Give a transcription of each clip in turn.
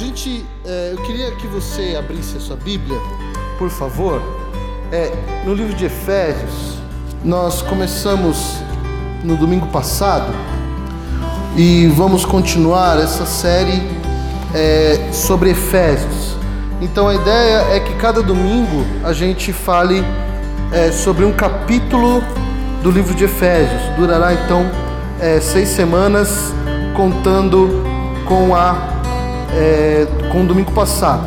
Gente, é, eu queria que você abrisse a sua Bíblia, por favor, é, no livro de Efésios. Nós começamos no domingo passado e vamos continuar essa série é, sobre Efésios. Então a ideia é que cada domingo a gente fale é, sobre um capítulo do livro de Efésios. Durará então é, seis semanas, contando com a é, com o domingo passado.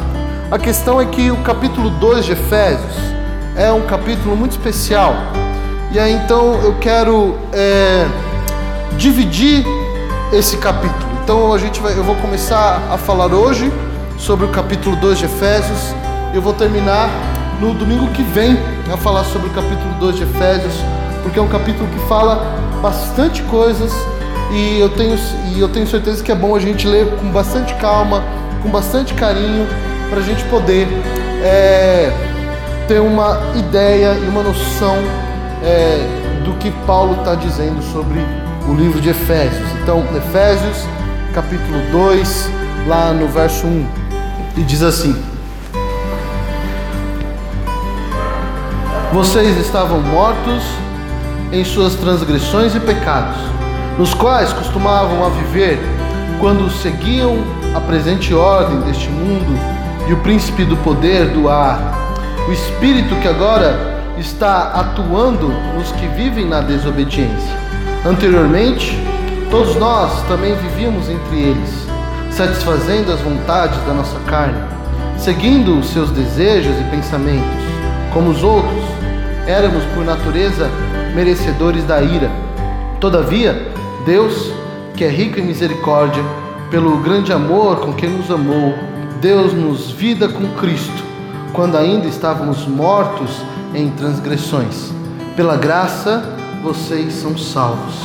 A questão é que o capítulo 2 de Efésios é um capítulo muito especial. E aí então eu quero é, dividir esse capítulo. Então a gente vai, eu vou começar a falar hoje sobre o capítulo 2 de Efésios. Eu vou terminar no domingo que vem a falar sobre o capítulo 2 de Efésios, porque é um capítulo que fala bastante coisas e eu tenho, e eu tenho certeza que é bom a gente ler com bastante calma, com bastante carinho, para a gente poder é, ter uma ideia e uma noção é, do que Paulo está dizendo sobre o livro de Efésios. Então, Efésios, capítulo 2, lá no verso 1, e diz assim: Vocês estavam mortos em suas transgressões e pecados nos quais costumavam a viver quando seguiam a presente ordem deste mundo e o príncipe do poder do ar, o espírito que agora está atuando nos que vivem na desobediência. Anteriormente, todos nós também vivíamos entre eles, satisfazendo as vontades da nossa carne, seguindo os seus desejos e pensamentos. Como os outros, éramos por natureza merecedores da ira. Todavia, Deus, que é rico em misericórdia, pelo grande amor com que nos amou, Deus-nos vida com Cristo, quando ainda estávamos mortos em transgressões. Pela graça, vocês são salvos.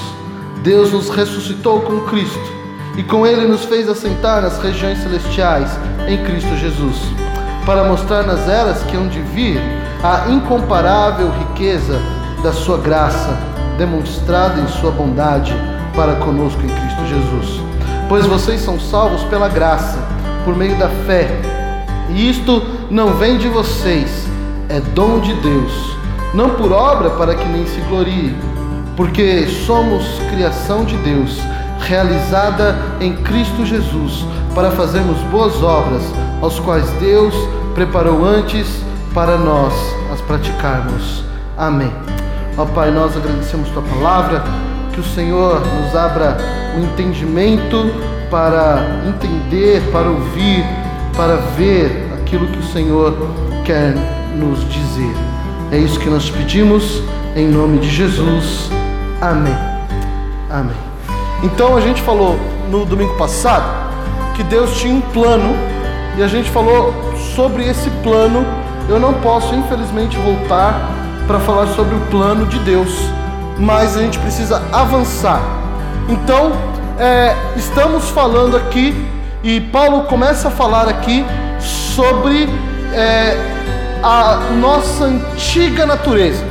Deus nos ressuscitou com Cristo e com Ele nos fez assentar nas regiões celestiais em Cristo Jesus, para mostrar nas eras que hão de vir a incomparável riqueza da Sua graça, demonstrada em Sua bondade para conosco em Cristo Jesus. Pois vocês são salvos pela graça, por meio da fé. E isto não vem de vocês, é dom de Deus, não por obra para que nem se glorie, porque somos criação de Deus, realizada em Cristo Jesus, para fazermos boas obras, aos quais Deus preparou antes para nós as praticarmos. Amém. Ó Pai, nós agradecemos tua palavra que o Senhor nos abra o entendimento para entender, para ouvir, para ver aquilo que o Senhor quer nos dizer. É isso que nós pedimos em nome de Jesus. Amém. Amém. Então a gente falou no domingo passado que Deus tinha um plano e a gente falou sobre esse plano. Eu não posso, infelizmente, voltar para falar sobre o plano de Deus mas a gente precisa avançar. Então, é, estamos falando aqui, e Paulo começa a falar aqui sobre é, a nossa antiga natureza.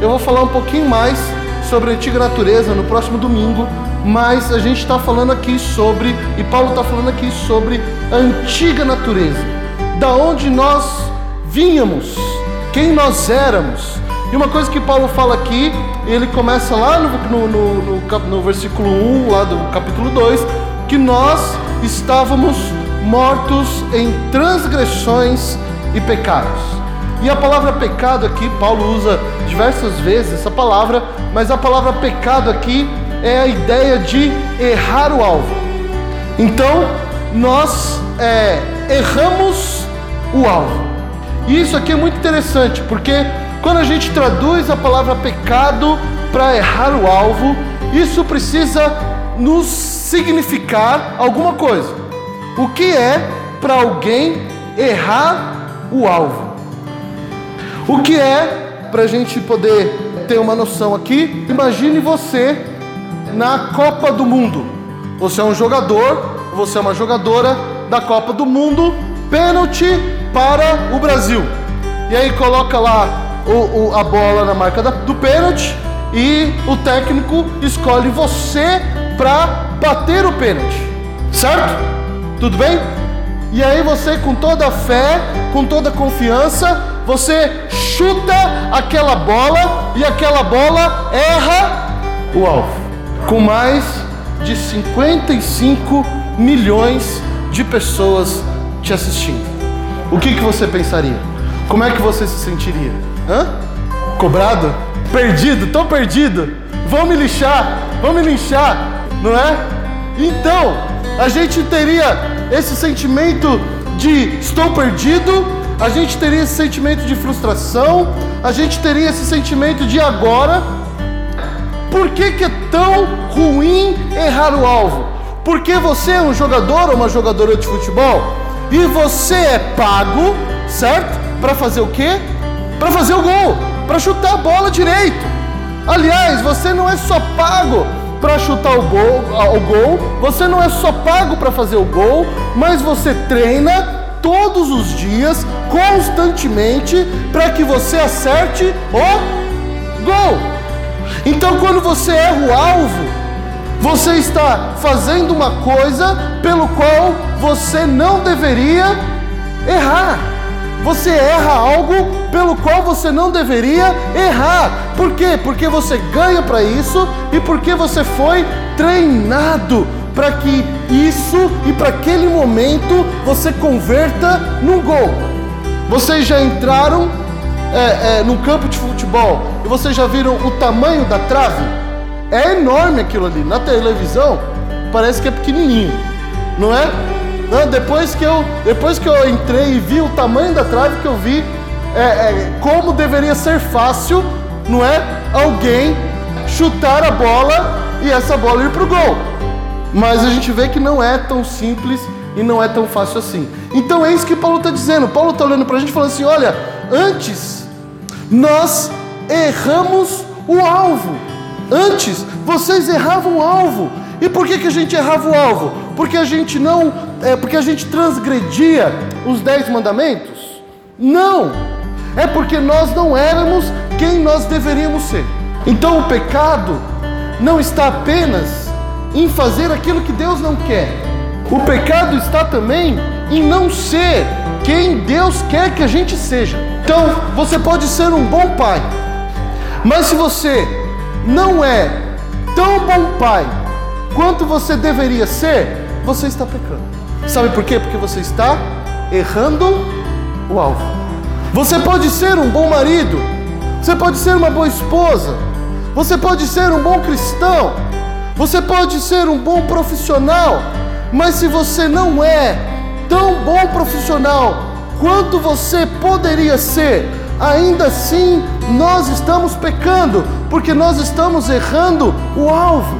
Eu vou falar um pouquinho mais sobre a antiga natureza no próximo domingo, mas a gente está falando aqui sobre, e Paulo está falando aqui sobre a antiga natureza, da onde nós vínhamos, quem nós éramos. E uma coisa que Paulo fala aqui ele começa lá no, no, no, no, versículo 1, lá do capítulo 2, que nós estávamos mortos em transgressões e pecados. E a palavra pecado aqui, Paulo usa diversas vezes essa palavra, mas a palavra pecado aqui é a ideia de errar o alvo. Então, nós é, erramos o alvo. E isso aqui é muito interessante, porque quando a gente traduz a palavra pecado para errar o alvo, isso precisa nos significar alguma coisa. O que é para alguém errar o alvo? O que é para a gente poder ter uma noção aqui? Imagine você na Copa do Mundo. Você é um jogador, você é uma jogadora da Copa do Mundo, pênalti para o Brasil. E aí coloca lá o, o, a bola na marca da, do pênalti e o técnico escolhe você para bater o pênalti, certo? Tudo bem? e aí você, com toda a fé, com toda a confiança, você chuta aquela bola e aquela bola erra o alvo. Com mais de 55 milhões de pessoas te assistindo. O que, que você pensaria? Como é que você se sentiria? Hã? Cobrado? Perdido? Tô perdido? Vão me lixar? Vão me linchar? Não é? Então, a gente teria esse sentimento de estou perdido, a gente teria esse sentimento de frustração, a gente teria esse sentimento de agora. Por que, que é tão ruim errar o alvo? Porque você é um jogador ou uma jogadora de futebol e você é pago, certo? Para fazer o quê? Para fazer o gol, para chutar a bola direito. Aliás, você não é só pago para chutar o gol, o gol, você não é só pago para fazer o gol, mas você treina todos os dias, constantemente, para que você acerte o gol. Então, quando você erra o alvo, você está fazendo uma coisa pelo qual você não deveria errar. Você erra algo pelo qual você não deveria errar. Por quê? Porque você ganha para isso e porque você foi treinado para que isso e para aquele momento você converta num gol. Vocês já entraram é, é, no campo de futebol e vocês já viram o tamanho da trave? É enorme aquilo ali. Na televisão parece que é pequenininho, não é? Depois, que eu, depois que eu entrei e vi o tamanho da trave, que eu vi é, é, como deveria ser fácil, não é? Alguém chutar a bola e essa bola ir para o gol. Mas a gente vê que não é tão simples e não é tão fácil assim. Então é isso que Paulo está dizendo. Paulo está olhando para a gente e falando assim: olha, antes nós erramos o alvo. Antes vocês erravam o alvo. E por que, que a gente errava o alvo? Porque a gente não, é, porque a gente transgredia os dez mandamentos? Não, é porque nós não éramos quem nós deveríamos ser. Então o pecado não está apenas em fazer aquilo que Deus não quer. O pecado está também em não ser quem Deus quer que a gente seja. Então, você pode ser um bom pai, mas se você não é tão bom pai quanto você deveria ser, você está pecando. Sabe por quê? Porque você está errando o alvo. Você pode ser um bom marido, você pode ser uma boa esposa, você pode ser um bom cristão, você pode ser um bom profissional, mas se você não é tão bom profissional quanto você poderia ser, ainda assim nós estamos pecando, porque nós estamos errando o alvo.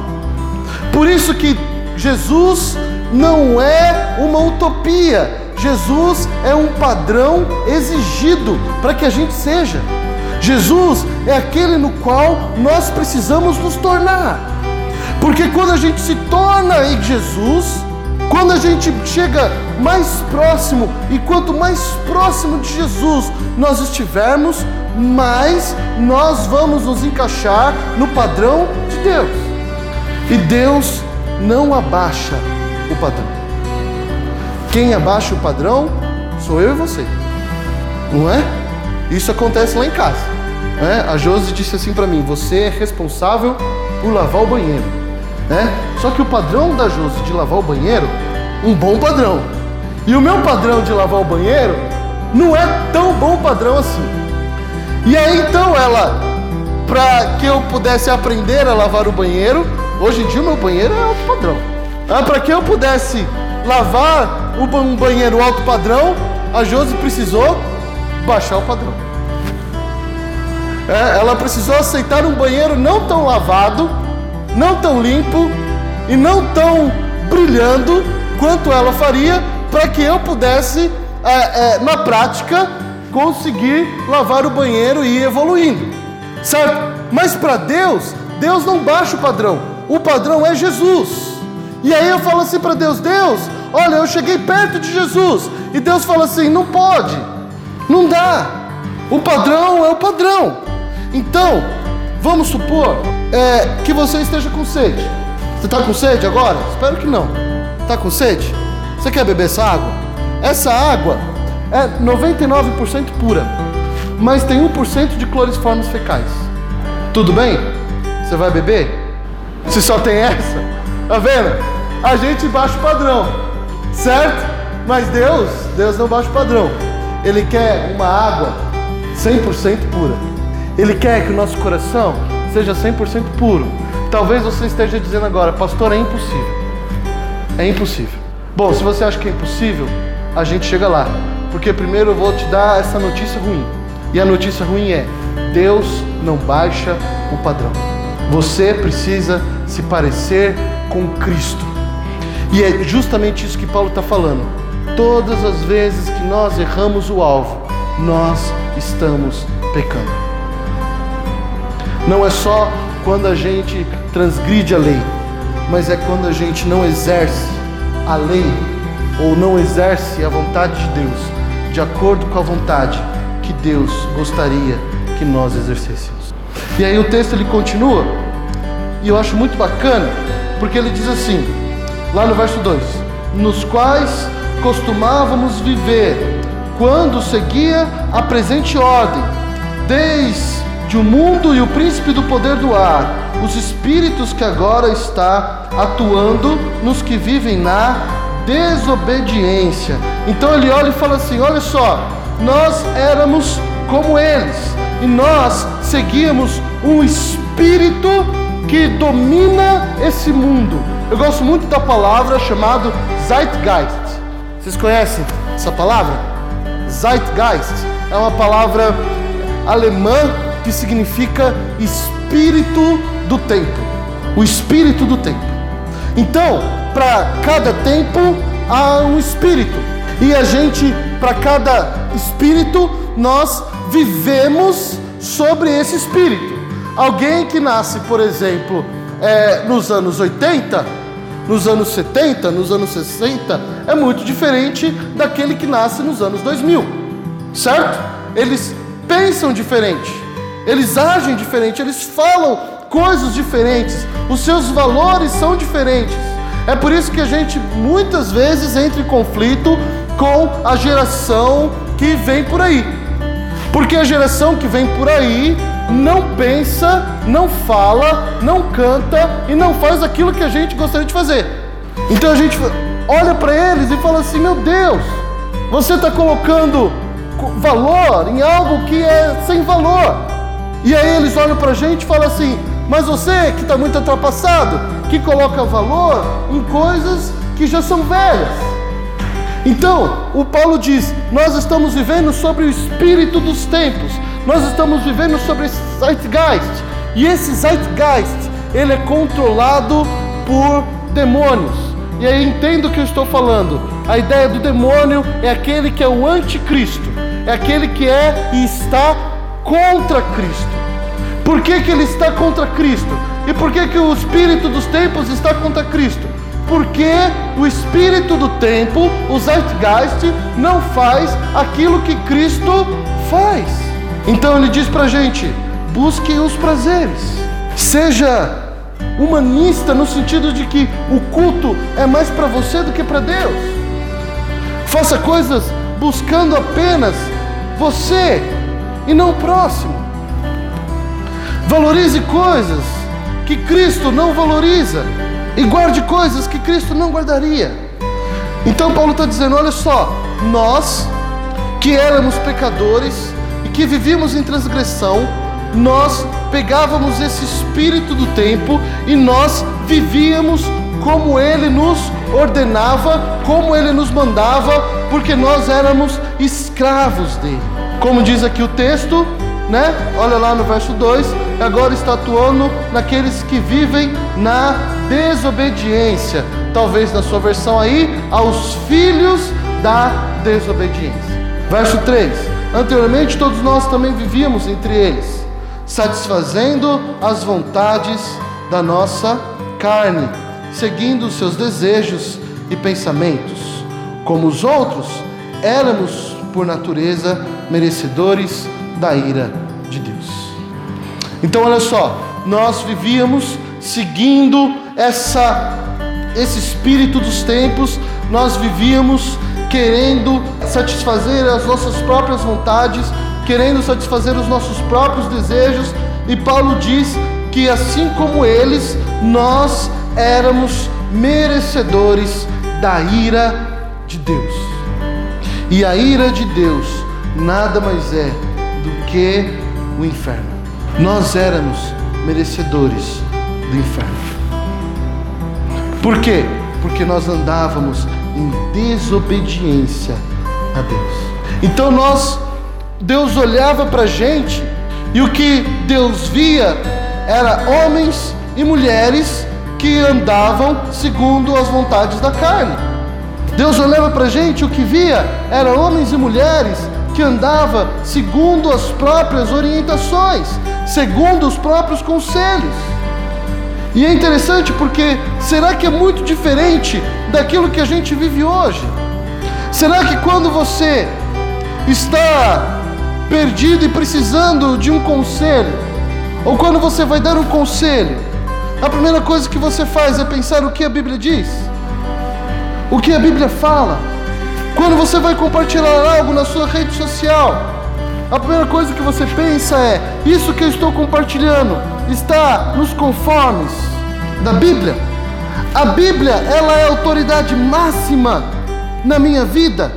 Por isso que Jesus não é uma utopia. Jesus é um padrão exigido para que a gente seja. Jesus é aquele no qual nós precisamos nos tornar. Porque quando a gente se torna em Jesus, quando a gente chega mais próximo e quanto mais próximo de Jesus nós estivermos, mais nós vamos nos encaixar no padrão de Deus. E Deus não abaixa o padrão. Quem abaixa o padrão sou eu e você. Não é? Isso acontece lá em casa. É? A Josi disse assim para mim: Você é responsável por lavar o banheiro. É? Só que o padrão da Josi de lavar o banheiro, um bom padrão. E o meu padrão de lavar o banheiro não é tão bom padrão assim. E aí então ela, para que eu pudesse aprender a lavar o banheiro, Hoje em dia o meu banheiro é alto padrão. Ah, para que eu pudesse lavar um banheiro alto padrão, a Josi precisou baixar o padrão. É, ela precisou aceitar um banheiro não tão lavado, não tão limpo e não tão brilhando quanto ela faria para que eu pudesse, é, é, na prática, conseguir lavar o banheiro e ir evoluindo, certo? Mas para Deus, Deus não baixa o padrão o padrão é Jesus. E aí eu falo assim para Deus: Deus, olha, eu cheguei perto de Jesus. E Deus fala assim: não pode, não dá. O padrão é o padrão. Então, vamos supor é, que você esteja com sede. Você está com sede agora? Espero que não. Está com sede? Você quer beber essa água? essa água é 99% pura, mas tem 1% de cloriformes fecais. Tudo bem? Você vai beber? Se só tem essa? Tá vendo? A gente baixa o padrão, certo? Mas Deus, Deus não baixa o padrão. Ele quer uma água 100% pura. Ele quer que o nosso coração seja 100% puro. Talvez você esteja dizendo agora, pastor, é impossível. É impossível. Bom, se você acha que é impossível, a gente chega lá. Porque primeiro eu vou te dar essa notícia ruim. E a notícia ruim é: Deus não baixa o padrão. Você precisa se parecer com Cristo. E é justamente isso que Paulo está falando. Todas as vezes que nós erramos o alvo, nós estamos pecando. Não é só quando a gente transgride a lei, mas é quando a gente não exerce a lei ou não exerce a vontade de Deus de acordo com a vontade que Deus gostaria que nós exercêssemos. E aí o texto ele continua, e eu acho muito bacana, porque ele diz assim, lá no verso 2: Nos quais costumávamos viver quando seguia a presente ordem, desde o mundo e o príncipe do poder do ar, os espíritos que agora está atuando nos que vivem na desobediência. Então ele olha e fala assim: olha só, nós éramos como eles, e nós seguíamos um espírito que domina esse mundo. Eu gosto muito da palavra chamada Zeitgeist. Vocês conhecem essa palavra? Zeitgeist é uma palavra alemã que significa espírito do tempo. O espírito do tempo. Então, para cada tempo há um espírito. E a gente, para cada espírito, nós vivemos sobre esse espírito. Alguém que nasce, por exemplo, é, nos anos 80, nos anos 70, nos anos 60, é muito diferente daquele que nasce nos anos 2000, certo? Eles pensam diferente, eles agem diferente, eles falam coisas diferentes, os seus valores são diferentes. É por isso que a gente muitas vezes entra em conflito com a geração que vem por aí. Porque a geração que vem por aí não pensa, não fala, não canta e não faz aquilo que a gente gostaria de fazer. Então a gente olha para eles e fala assim: meu Deus, você está colocando valor em algo que é sem valor. E aí eles olham para a gente e falam assim: mas você que está muito ultrapassado, que coloca valor em coisas que já são velhas. Então, o Paulo diz: nós estamos vivendo sobre o espírito dos tempos, nós estamos vivendo sobre esse zeitgeist, e esse zeitgeist ele é controlado por demônios. E aí entendo o que eu estou falando. A ideia do demônio é aquele que é o anticristo, é aquele que é e está contra Cristo. Por que, que ele está contra Cristo? E por que, que o espírito dos tempos está contra Cristo? Porque o espírito do tempo, o Zeitgeist, não faz aquilo que Cristo faz. Então ele diz para gente: busquem os prazeres, seja humanista no sentido de que o culto é mais para você do que para Deus. Faça coisas buscando apenas você e não o próximo. Valorize coisas que Cristo não valoriza e guarde coisas que Cristo não guardaria. Então Paulo está dizendo: olha só, nós que éramos pecadores que vivíamos em transgressão, nós pegávamos esse espírito do tempo e nós vivíamos como ele nos ordenava, como ele nos mandava, porque nós éramos escravos dele. Como diz aqui o texto, né? Olha lá no verso 2, agora está atuando naqueles que vivem na desobediência. Talvez na sua versão aí, aos filhos da desobediência. Verso 3: Anteriormente todos nós também vivíamos entre eles, satisfazendo as vontades da nossa carne, seguindo os seus desejos e pensamentos. Como os outros, éramos por natureza merecedores da ira de Deus. Então, olha só, nós vivíamos seguindo essa esse espírito dos tempos, nós vivíamos querendo satisfazer as nossas próprias vontades, querendo satisfazer os nossos próprios desejos, e Paulo diz que assim como eles, nós éramos merecedores da ira de Deus. E a ira de Deus nada mais é do que o inferno. Nós éramos merecedores do inferno. Por quê? Porque nós andávamos em desobediência a Deus. Então nós, Deus olhava para a gente e o que Deus via era homens e mulheres que andavam segundo as vontades da carne. Deus olhava para a gente, o que via era homens e mulheres que andavam segundo as próprias orientações, segundo os próprios conselhos. E é interessante porque será que é muito diferente daquilo que a gente vive hoje? Será que quando você está perdido e precisando de um conselho, ou quando você vai dar um conselho, a primeira coisa que você faz é pensar o que a Bíblia diz, o que a Bíblia fala. Quando você vai compartilhar algo na sua rede social, a primeira coisa que você pensa é: isso que eu estou compartilhando está nos conformes da Bíblia? A Bíblia, ela é a autoridade máxima na minha vida?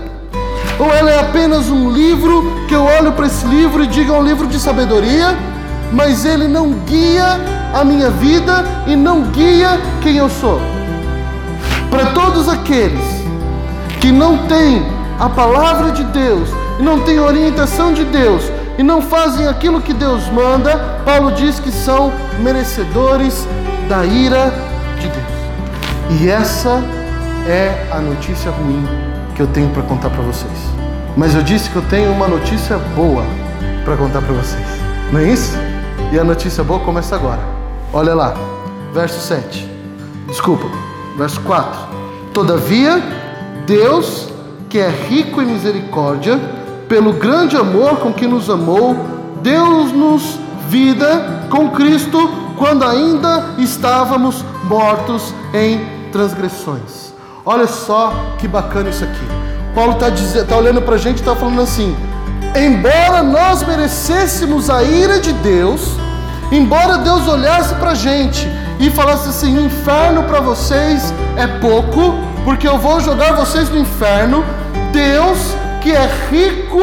Ou ela é apenas um livro que eu olho para esse livro e digo é um livro de sabedoria, mas ele não guia a minha vida e não guia quem eu sou? Para todos aqueles que não têm a palavra de Deus e não têm orientação de Deus e não fazem aquilo que Deus manda, Paulo diz que são merecedores da ira de Deus. E essa é a notícia ruim que eu tenho para contar para vocês. Mas eu disse que eu tenho uma notícia boa para contar para vocês. Não é isso? E a notícia boa começa agora. Olha lá, verso 7. Desculpa, verso 4. Todavia, Deus, que é rico em misericórdia, pelo grande amor com que nos amou, deu-nos vida com Cristo quando ainda estávamos mortos em transgressões. Olha só que bacana isso aqui. Paulo está tá olhando para a gente e está falando assim: embora nós merecêssemos a ira de Deus, embora Deus olhasse para a gente e falasse assim: inferno para vocês é pouco, porque eu vou jogar vocês no inferno, Deus, que é rico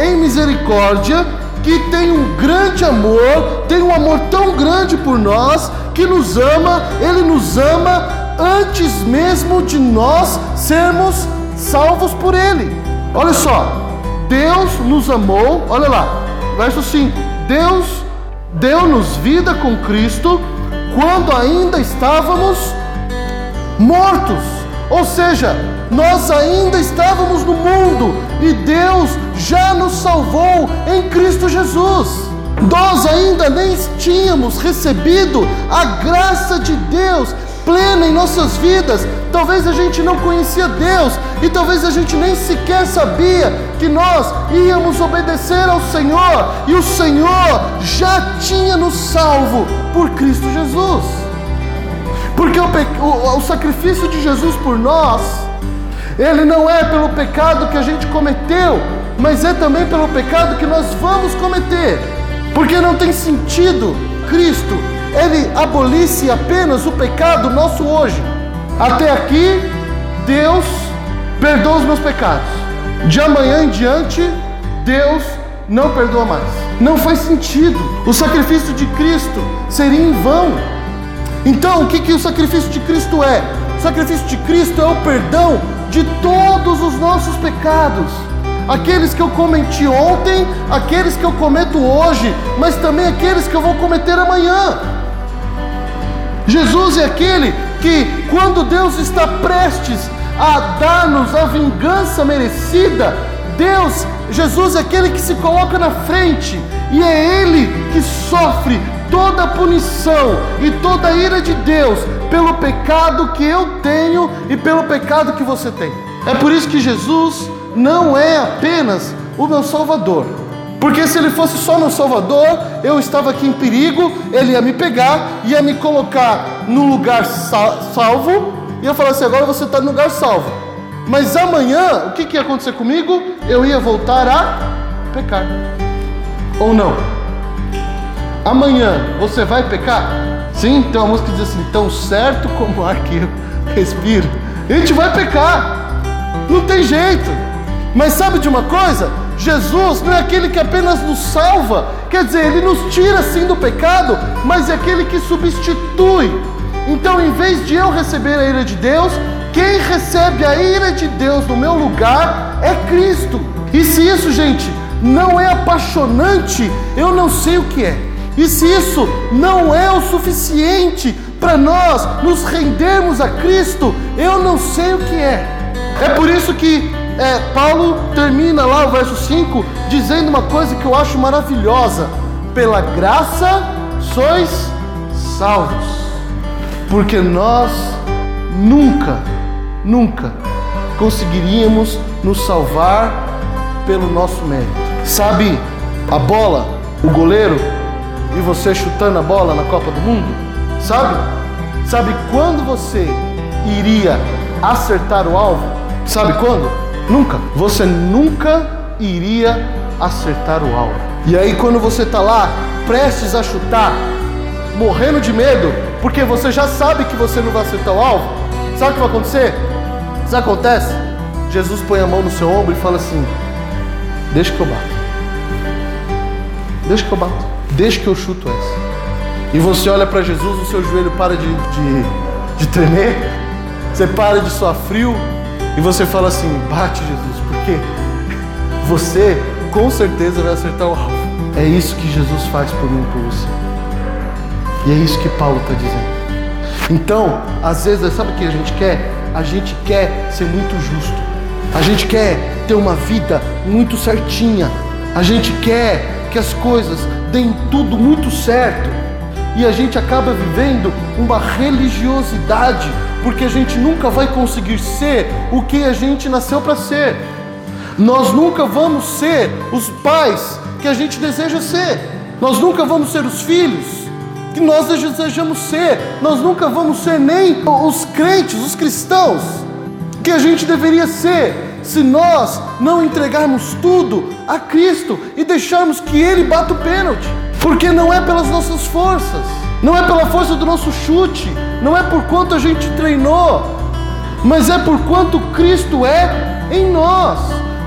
em misericórdia, que tem um grande amor, tem um amor tão grande por nós, que nos ama, Ele nos ama antes mesmo de nós sermos salvos por Ele. Olha só, Deus nos amou, olha lá, verso 5: Deus deu-nos vida com Cristo quando ainda estávamos mortos. Ou seja, nós ainda estávamos no mundo e Deus já nos salvou em Cristo Jesus. Nós ainda nem tínhamos recebido a graça de Deus plena em nossas vidas. Talvez a gente não conhecia Deus e talvez a gente nem sequer sabia que nós íamos obedecer ao Senhor e o Senhor já tinha nos salvo por Cristo Jesus. Porque o, o, o sacrifício de Jesus por nós, ele não é pelo pecado que a gente cometeu, mas é também pelo pecado que nós vamos cometer. Porque não tem sentido Cristo ele abolisse apenas o pecado nosso hoje. Até aqui, Deus perdoa os meus pecados. De amanhã em diante, Deus não perdoa mais. Não faz sentido. O sacrifício de Cristo seria em vão. Então, o que, que o sacrifício de Cristo é? O sacrifício de Cristo é o perdão de todos os nossos pecados. Aqueles que eu cometi ontem, aqueles que eu cometo hoje, mas também aqueles que eu vou cometer amanhã. Jesus é aquele que, quando Deus está prestes a dar-nos a vingança merecida, Deus, Jesus é aquele que se coloca na frente e é Ele que sofre toda punição e toda ira de Deus pelo pecado que eu tenho e pelo pecado que você tem. É por isso que Jesus não é apenas o meu Salvador, porque se ele fosse só meu Salvador, eu estava aqui em perigo, ele ia me pegar, ia me colocar no lugar salvo, e eu falar assim: agora você está no lugar salvo. Mas amanhã, o que, que ia acontecer comigo? Eu ia voltar a pecar. Ou não? Amanhã você vai pecar? Sim, tem uma música que diz assim: tão certo como o ar que eu respiro. A gente vai pecar, não tem jeito. Mas sabe de uma coisa? Jesus não é aquele que apenas nos salva, quer dizer, ele nos tira sim do pecado, mas é aquele que substitui. Então, em vez de eu receber a ira de Deus, quem recebe a ira de Deus no meu lugar é Cristo. E se isso, gente, não é apaixonante, eu não sei o que é. E se isso não é o suficiente para nós nos rendermos a Cristo, eu não sei o que é. É por isso que é, Paulo termina lá o verso 5 dizendo uma coisa que eu acho maravilhosa: pela graça sois salvos, porque nós nunca, nunca conseguiríamos nos salvar pelo nosso mérito. Sabe a bola, o goleiro e você chutando a bola na Copa do Mundo? Sabe? Sabe quando você iria acertar o alvo? Sabe quando? Nunca. Você nunca iria acertar o alvo. E aí, quando você está lá, prestes a chutar, morrendo de medo, porque você já sabe que você não vai acertar o alvo, sabe o que vai acontecer? Isso acontece? Jesus põe a mão no seu ombro e fala assim: Deixa que eu bato. Deixa que eu bato. Deixa que eu chuto essa. E você olha para Jesus, o seu joelho para de, de, de tremer, você para de suar frio, e você fala assim: bate, Jesus, porque você com certeza vai acertar o alvo. É isso que Jesus faz por mim e por você. E é isso que Paulo está dizendo. Então, às vezes, sabe o que a gente quer? A gente quer ser muito justo. A gente quer ter uma vida muito certinha. A gente quer que as coisas deem tudo muito certo. E a gente acaba vivendo uma religiosidade porque a gente nunca vai conseguir ser o que a gente nasceu para ser. Nós nunca vamos ser os pais que a gente deseja ser. Nós nunca vamos ser os filhos que nós desejamos ser. Nós nunca vamos ser nem os crentes, os cristãos que a gente deveria ser se nós não entregarmos tudo a Cristo e deixarmos que Ele bata o pênalti. Porque não é pelas nossas forças não é pela força do nosso chute, não é por quanto a gente treinou, mas é por quanto Cristo é em nós.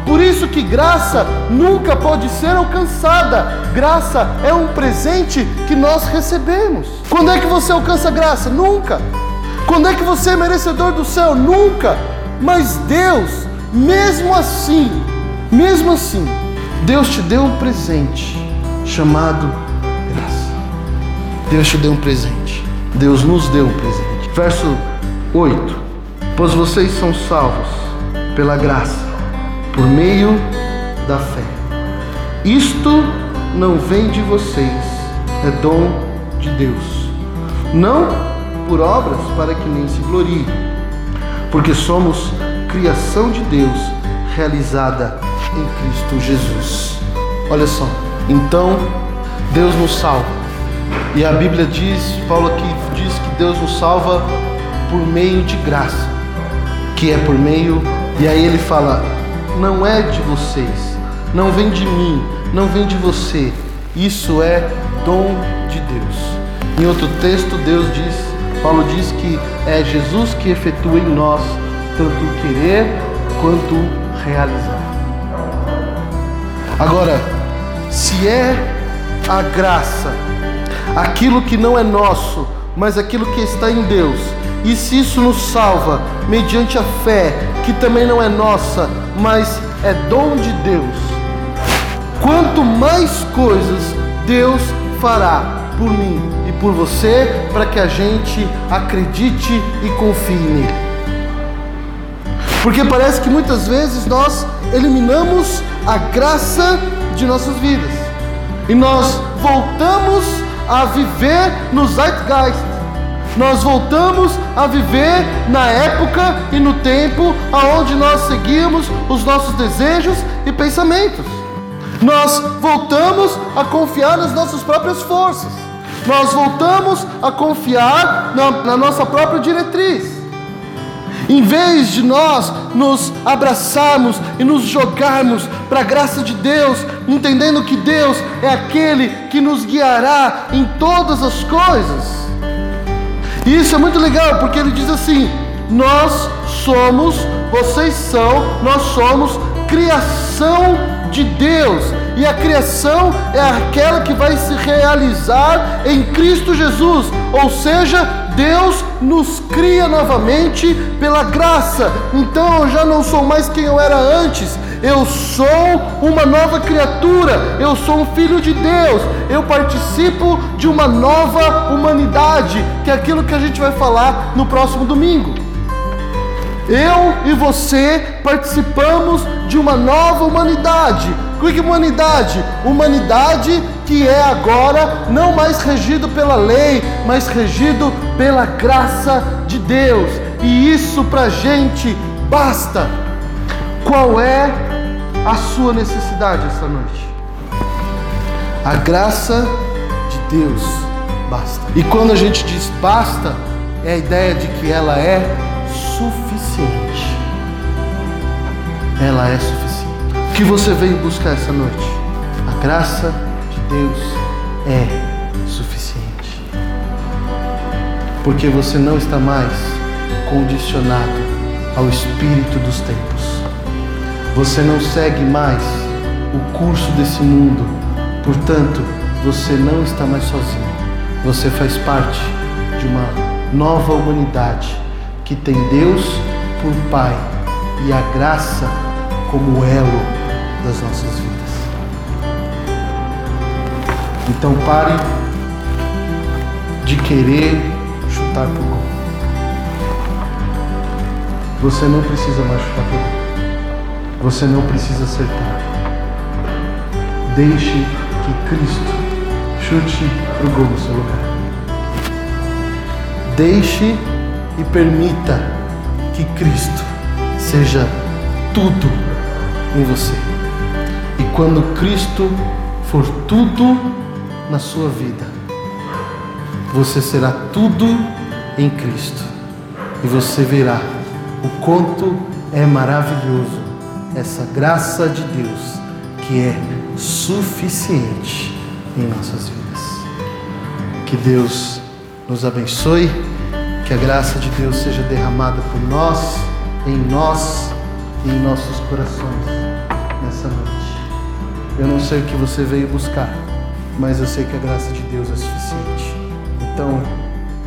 Por isso que graça nunca pode ser alcançada. Graça é um presente que nós recebemos. Quando é que você alcança graça? Nunca. Quando é que você é merecedor do céu? Nunca. Mas Deus, mesmo assim, mesmo assim, Deus te deu um presente chamado Deus te deu um presente. Deus nos deu um presente. Verso 8: Pois vocês são salvos pela graça, por meio da fé. Isto não vem de vocês, é dom de Deus. Não por obras para que nem se glorie, porque somos criação de Deus realizada em Cristo Jesus. Olha só, então Deus nos salva e a Bíblia diz, Paulo aqui diz que Deus nos salva por meio de graça, que é por meio, e aí ele fala: não é de vocês, não vem de mim, não vem de você, isso é dom de Deus. Em outro texto, Deus diz, Paulo diz que é Jesus que efetua em nós tanto querer quanto realizar. Agora, se é a graça aquilo que não é nosso, mas aquilo que está em Deus. E se isso nos salva mediante a fé, que também não é nossa, mas é dom de Deus, quanto mais coisas Deus fará por mim e por você, para que a gente acredite e confie nele. Porque parece que muitas vezes nós eliminamos a graça de nossas vidas e nós voltamos a viver no zeitgeist. Nós voltamos a viver na época e no tempo aonde nós seguíamos os nossos desejos e pensamentos. Nós voltamos a confiar nas nossas próprias forças. Nós voltamos a confiar na, na nossa própria diretriz. Em vez de nós nos abraçarmos e nos jogarmos para a graça de Deus, entendendo que Deus é aquele que nos guiará em todas as coisas. E isso é muito legal, porque ele diz assim: Nós somos, vocês são, nós somos criação de Deus. E a criação é aquela que vai se realizar em Cristo Jesus, ou seja, Deus nos cria novamente pela graça. Então eu já não sou mais quem eu era antes. Eu sou uma nova criatura, eu sou um filho de Deus, eu participo de uma nova humanidade, que é aquilo que a gente vai falar no próximo domingo. Eu e você participamos de uma nova humanidade. Que humanidade? Humanidade que é agora não mais regido pela lei, mas regido pela graça de Deus. E isso para gente basta. Qual é a sua necessidade esta noite? A graça de Deus basta. E quando a gente diz basta, é a ideia de que ela é suficiente. Ela é suficiente. O que você veio buscar essa noite? A graça de Deus é suficiente. Porque você não está mais condicionado ao espírito dos tempos. Você não segue mais o curso desse mundo. Portanto, você não está mais sozinho. Você faz parte de uma nova humanidade que tem Deus por Pai e a graça como elo das nossas vidas. Então pare de querer chutar pro gol. Você não precisa mais chutar pro gol. Você não precisa acertar. Deixe que Cristo chute pro gol no seu lugar. Deixe e permita que Cristo seja tudo em você. E quando Cristo for tudo na sua vida, você será tudo em Cristo. E você verá o quanto é maravilhoso essa graça de Deus que é suficiente em nossas vidas. Que Deus nos abençoe. Que a graça de Deus seja derramada por nós, em nós e em nossos corações nessa noite. Eu não sei o que você veio buscar, mas eu sei que a graça de Deus é suficiente. Então,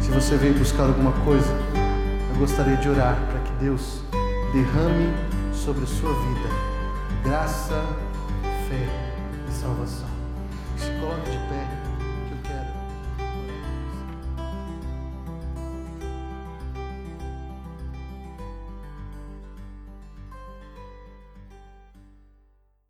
se você veio buscar alguma coisa, eu gostaria de orar para que Deus derrame sobre a sua vida graça, fé e salvação.